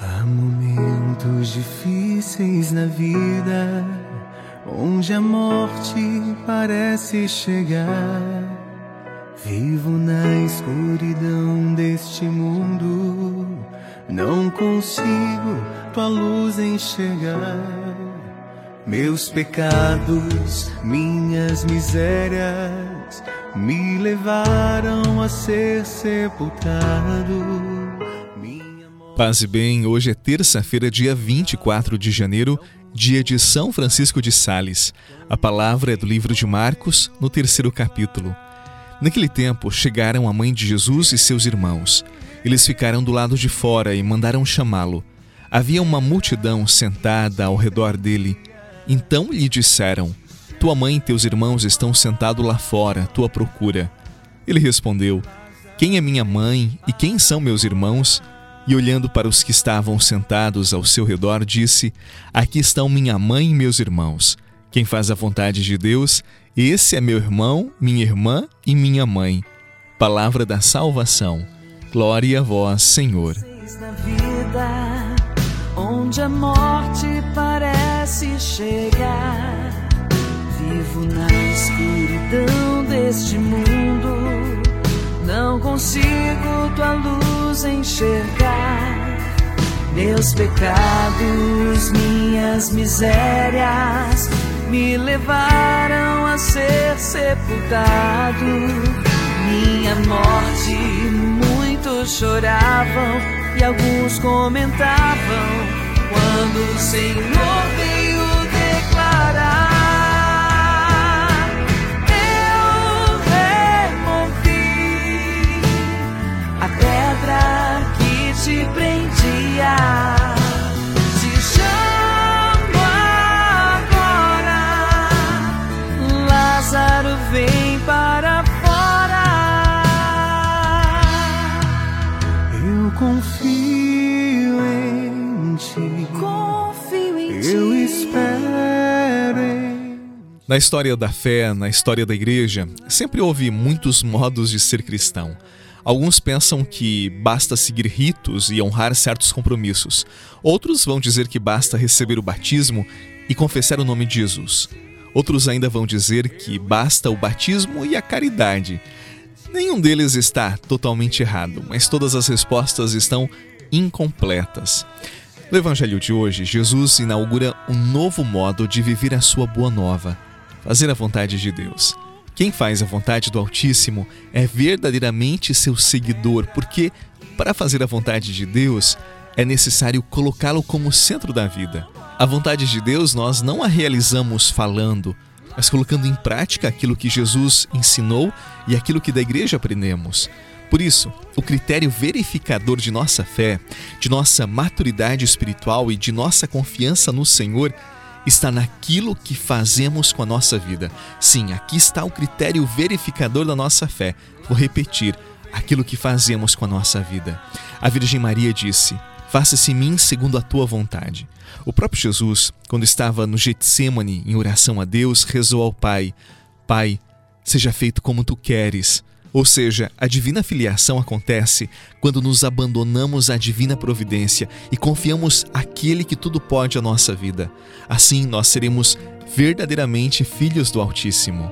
Há momentos difíceis na vida, onde a morte parece chegar. Vivo na escuridão deste mundo, não consigo tua luz enxergar. Meus pecados, minhas misérias, me levaram a ser sepultado Paz e bem, hoje é terça-feira, dia 24 de janeiro, dia de São Francisco de Sales. A palavra é do livro de Marcos, no terceiro capítulo. Naquele tempo, chegaram a mãe de Jesus e seus irmãos. Eles ficaram do lado de fora e mandaram chamá-lo. Havia uma multidão sentada ao redor dele. Então lhe disseram: Tua mãe e teus irmãos estão sentados lá fora, tua procura. Ele respondeu: Quem é minha mãe e quem são meus irmãos? E olhando para os que estavam sentados ao seu redor, disse: Aqui estão minha mãe e meus irmãos. Quem faz a vontade de Deus, esse é meu irmão, minha irmã e minha mãe. Palavra da salvação. Glória a vós, Senhor. Onde a morte parece chegar, vivo na escuridão deste mundo, não consigo tua luz enxergar meus pecados, minhas misérias me levaram a ser sepultado. Minha morte, muitos choravam e alguns comentavam quando o Senhor veio Eu espero Na história da fé, na história da igreja, sempre houve muitos modos de ser cristão. Alguns pensam que basta seguir ritos e honrar certos compromissos. Outros vão dizer que basta receber o batismo e confessar o nome de Jesus. Outros ainda vão dizer que basta o batismo e a caridade. Nenhum deles está totalmente errado, mas todas as respostas estão incompletas. No Evangelho de hoje, Jesus inaugura um novo modo de viver a sua boa nova, fazer a vontade de Deus. Quem faz a vontade do Altíssimo é verdadeiramente seu seguidor, porque para fazer a vontade de Deus é necessário colocá-lo como centro da vida. A vontade de Deus nós não a realizamos falando, mas colocando em prática aquilo que Jesus ensinou e aquilo que da igreja aprendemos. Por isso, o critério verificador de nossa fé, de nossa maturidade espiritual e de nossa confiança no Senhor está naquilo que fazemos com a nossa vida. Sim, aqui está o critério verificador da nossa fé. Vou repetir: aquilo que fazemos com a nossa vida. A Virgem Maria disse: Faça-se em mim segundo a tua vontade. O próprio Jesus, quando estava no Getsemane em oração a Deus, rezou ao Pai: Pai, seja feito como tu queres. Ou seja, a divina filiação acontece quando nos abandonamos à divina providência e confiamos aquele que tudo pode à nossa vida. Assim, nós seremos verdadeiramente filhos do Altíssimo.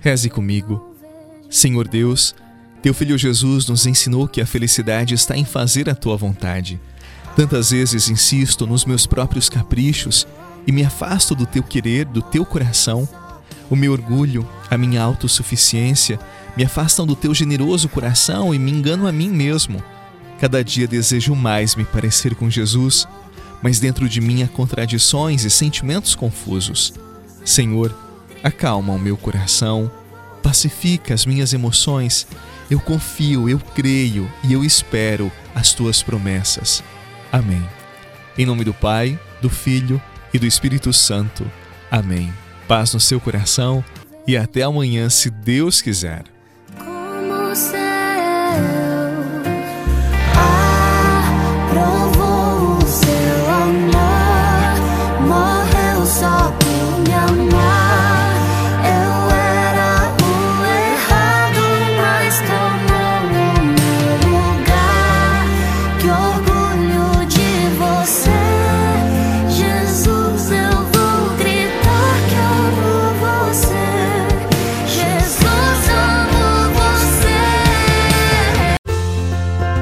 Reze comigo. Senhor Deus, teu filho Jesus nos ensinou que a felicidade está em fazer a tua vontade. Tantas vezes insisto nos meus próprios caprichos e me afasto do teu querer, do teu coração. O meu orgulho, a minha autossuficiência me afastam do teu generoso coração e me engano a mim mesmo. Cada dia desejo mais me parecer com Jesus, mas dentro de mim há contradições e sentimentos confusos. Senhor, acalma o meu coração, pacifica as minhas emoções. Eu confio, eu creio e eu espero as tuas promessas. Amém. Em nome do Pai, do Filho e do Espírito Santo. Amém. Paz no seu coração e até amanhã, se Deus quiser.